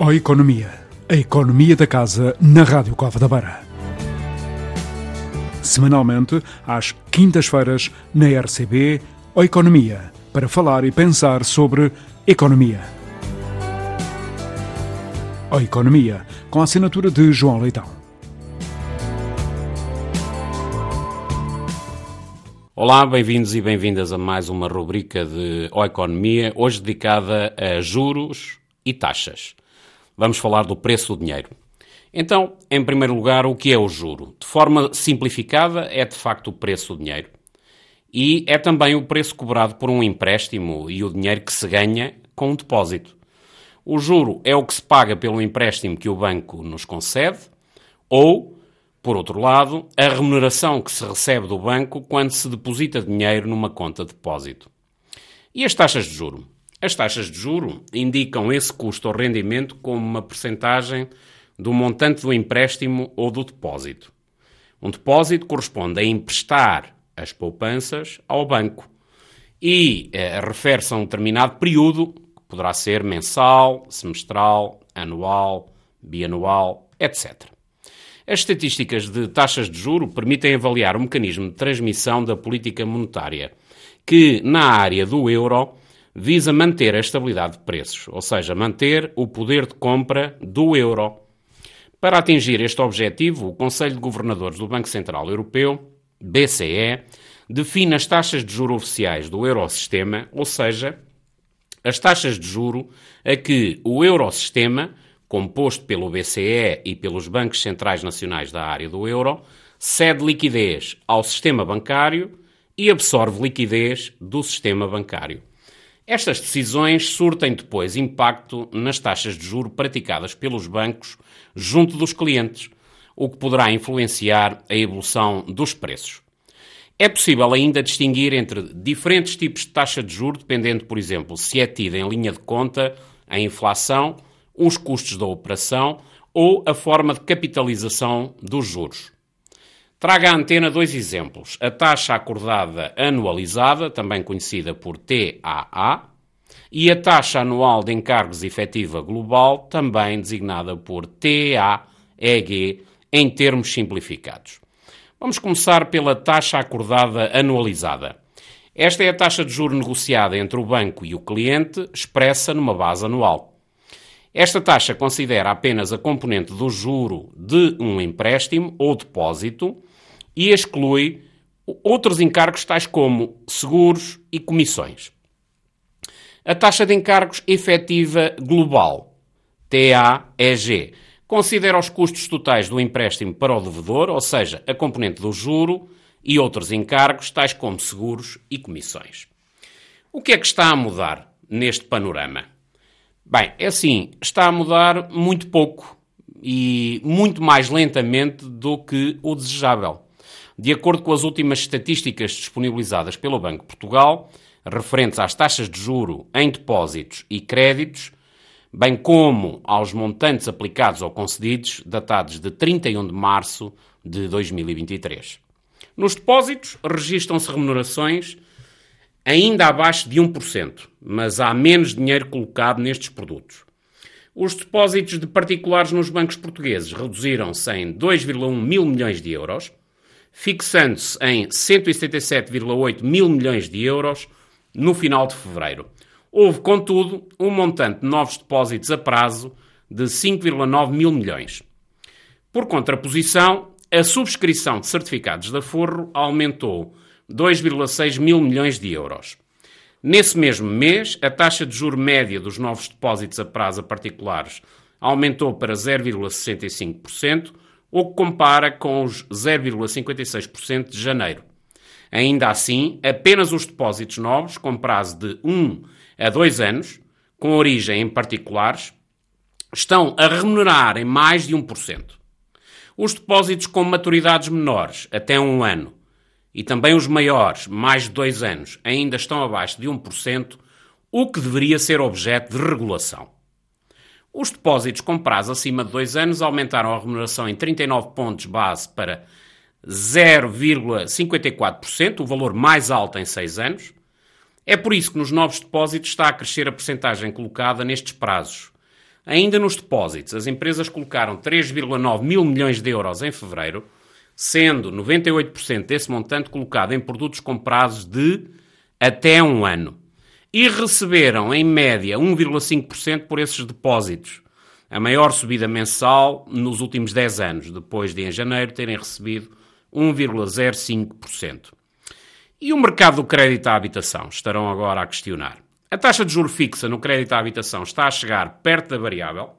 Ó Economia, a economia da casa na Rádio Cova da Beira. Semanalmente, às quintas-feiras, na RCB, Ó Economia, para falar e pensar sobre economia. Ó Economia, com a assinatura de João Leitão. Olá, bem-vindos e bem-vindas a mais uma rubrica de Ó Economia, hoje dedicada a juros e taxas. Vamos falar do preço do dinheiro. Então, em primeiro lugar, o que é o juro? De forma simplificada, é de facto o preço do dinheiro. E é também o preço cobrado por um empréstimo e o dinheiro que se ganha com um depósito. O juro é o que se paga pelo empréstimo que o banco nos concede, ou, por outro lado, a remuneração que se recebe do banco quando se deposita dinheiro numa conta de depósito. E as taxas de juro? As taxas de juro indicam esse custo ou rendimento como uma percentagem do montante do empréstimo ou do depósito. Um depósito corresponde a emprestar as poupanças ao banco e eh, refere-se a um determinado período, que poderá ser mensal, semestral, anual, bianual, etc. As estatísticas de taxas de juro permitem avaliar o mecanismo de transmissão da política monetária, que na área do euro visa manter a estabilidade de preços, ou seja, manter o poder de compra do euro. Para atingir este objetivo, o Conselho de Governadores do Banco Central Europeu, BCE, define as taxas de juro oficiais do Eurosistema, ou seja, as taxas de juro a que o Eurosistema, composto pelo BCE e pelos bancos centrais nacionais da área do euro, cede liquidez ao sistema bancário e absorve liquidez do sistema bancário. Estas decisões surtem depois impacto nas taxas de juro praticadas pelos bancos junto dos clientes, o que poderá influenciar a evolução dos preços. É possível ainda distinguir entre diferentes tipos de taxa de juro, dependendo, por exemplo, se é tida em linha de conta a inflação, os custos da operação ou a forma de capitalização dos juros. Traga à antena dois exemplos. A taxa acordada anualizada, também conhecida por TAA, e a taxa anual de encargos efetiva global, também designada por TAEG, em termos simplificados. Vamos começar pela taxa acordada anualizada. Esta é a taxa de juro negociada entre o banco e o cliente, expressa numa base anual. Esta taxa considera apenas a componente do juro de um empréstimo ou depósito e exclui outros encargos tais como seguros e comissões. A taxa de encargos efetiva global, TAEG, considera os custos totais do empréstimo para o devedor, ou seja, a componente do juro e outros encargos, tais como seguros e comissões. O que é que está a mudar neste panorama? Bem, é assim, está a mudar muito pouco e muito mais lentamente do que o desejável. De acordo com as últimas estatísticas disponibilizadas pelo Banco de Portugal, referentes às taxas de juro em depósitos e créditos, bem como aos montantes aplicados ou concedidos, datados de 31 de março de 2023. Nos depósitos, registram-se remunerações ainda abaixo de 1%, mas há menos dinheiro colocado nestes produtos. Os depósitos de particulares nos bancos portugueses reduziram-se em 2,1 mil milhões de euros, fixando-se em 177,8 mil milhões de euros no final de fevereiro. Houve, contudo, um montante de novos depósitos a prazo de 5,9 mil milhões. Por contraposição, a subscrição de certificados de aforro aumentou 2,6 mil milhões de euros. Nesse mesmo mês, a taxa de juro média dos novos depósitos a prazo a particulares aumentou para 0,65%, o que compara com os 0,56% de janeiro. Ainda assim, apenas os depósitos novos, com prazo de 1 a 2 anos, com origem em particulares, estão a remunerar em mais de 1%. Os depósitos com maturidades menores, até um ano, e também os maiores, mais de 2 anos, ainda estão abaixo de 1%, o que deveria ser objeto de regulação. Os depósitos com prazo acima de 2 anos aumentaram a remuneração em 39 pontos base para 0,54%, o valor mais alto em 6 anos. É por isso que nos novos depósitos está a crescer a percentagem colocada nestes prazos, Ainda nos depósitos, as empresas colocaram 3,9 mil milhões de euros em fevereiro, sendo 98% desse montante colocado em produtos comprados de até um ano. E receberam, em média, 1,5% por esses depósitos, a maior subida mensal nos últimos 10 anos, depois de, em janeiro, terem recebido 1,05%. E o mercado do crédito à habitação? Estarão agora a questionar. A taxa de juro fixa no crédito à habitação está a chegar perto da variável.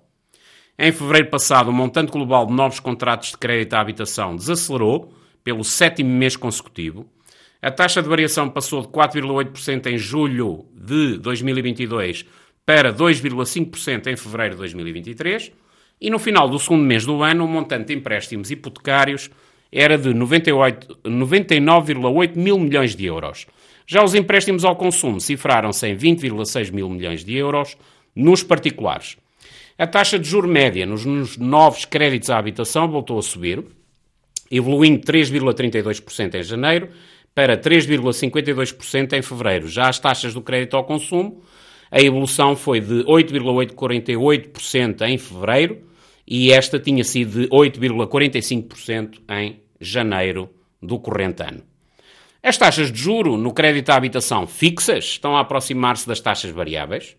Em fevereiro passado, o montante global de novos contratos de crédito à habitação desacelerou pelo sétimo mês consecutivo. A taxa de variação passou de 4,8% em julho de 2022 para 2,5% em fevereiro de 2023. E no final do segundo mês do ano, o montante de empréstimos hipotecários era de 99,8 mil milhões de euros já os empréstimos ao consumo cifraram-se em 20,6 mil milhões de euros nos particulares. A taxa de juro média nos, nos novos créditos à habitação voltou a subir, evoluindo 3,32% em janeiro para 3,52% em fevereiro. Já as taxas do crédito ao consumo, a evolução foi de 8,48% em fevereiro e esta tinha sido de 8,45% em janeiro do corrente ano. As taxas de juro no crédito à habitação fixas estão a aproximar-se das taxas variáveis.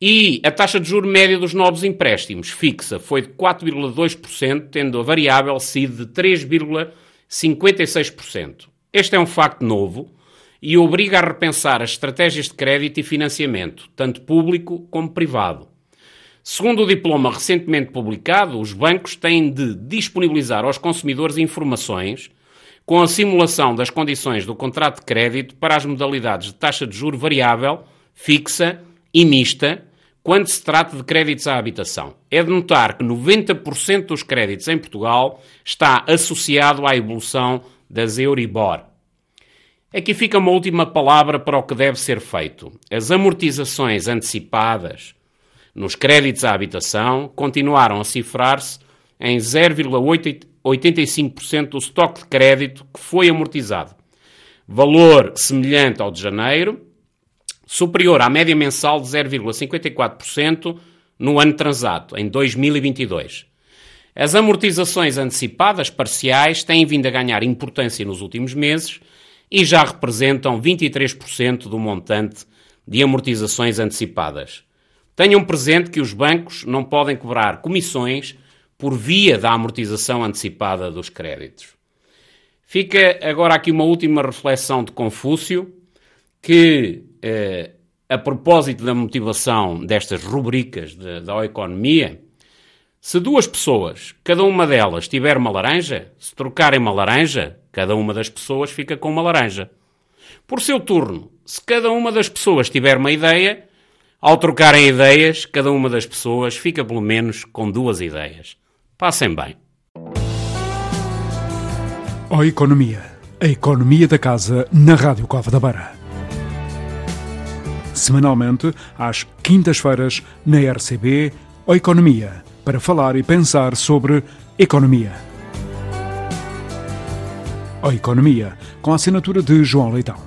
E a taxa de juro média dos novos empréstimos fixa foi de 4,2%, tendo a variável sido de 3,56%. Este é um facto novo e obriga a repensar as estratégias de crédito e financiamento, tanto público como privado. Segundo o diploma recentemente publicado, os bancos têm de disponibilizar aos consumidores informações com a simulação das condições do contrato de crédito para as modalidades de taxa de juro variável, fixa e mista, quando se trata de créditos à habitação. É de notar que 90% dos créditos em Portugal está associado à evolução das Euribor. Aqui fica uma última palavra para o que deve ser feito. As amortizações antecipadas nos créditos à habitação continuaram a cifrar-se em 0,8 85% do estoque de crédito que foi amortizado. Valor semelhante ao de janeiro, superior à média mensal de 0,54% no ano transato, em 2022. As amortizações antecipadas parciais têm vindo a ganhar importância nos últimos meses e já representam 23% do montante de amortizações antecipadas. Tenham presente que os bancos não podem cobrar comissões por via da amortização antecipada dos créditos. Fica agora aqui uma última reflexão de Confúcio, que, eh, a propósito da motivação destas rubricas de, da economia, se duas pessoas, cada uma delas tiver uma laranja, se trocarem uma laranja, cada uma das pessoas fica com uma laranja. Por seu turno, se cada uma das pessoas tiver uma ideia, ao trocarem ideias, cada uma das pessoas fica pelo menos com duas ideias. Passem bem. O Economia. A economia da casa na Rádio Cova da Beira. Semanalmente, às quintas-feiras, na RCB, O Economia, para falar e pensar sobre economia. O Economia, com a assinatura de João Leitão.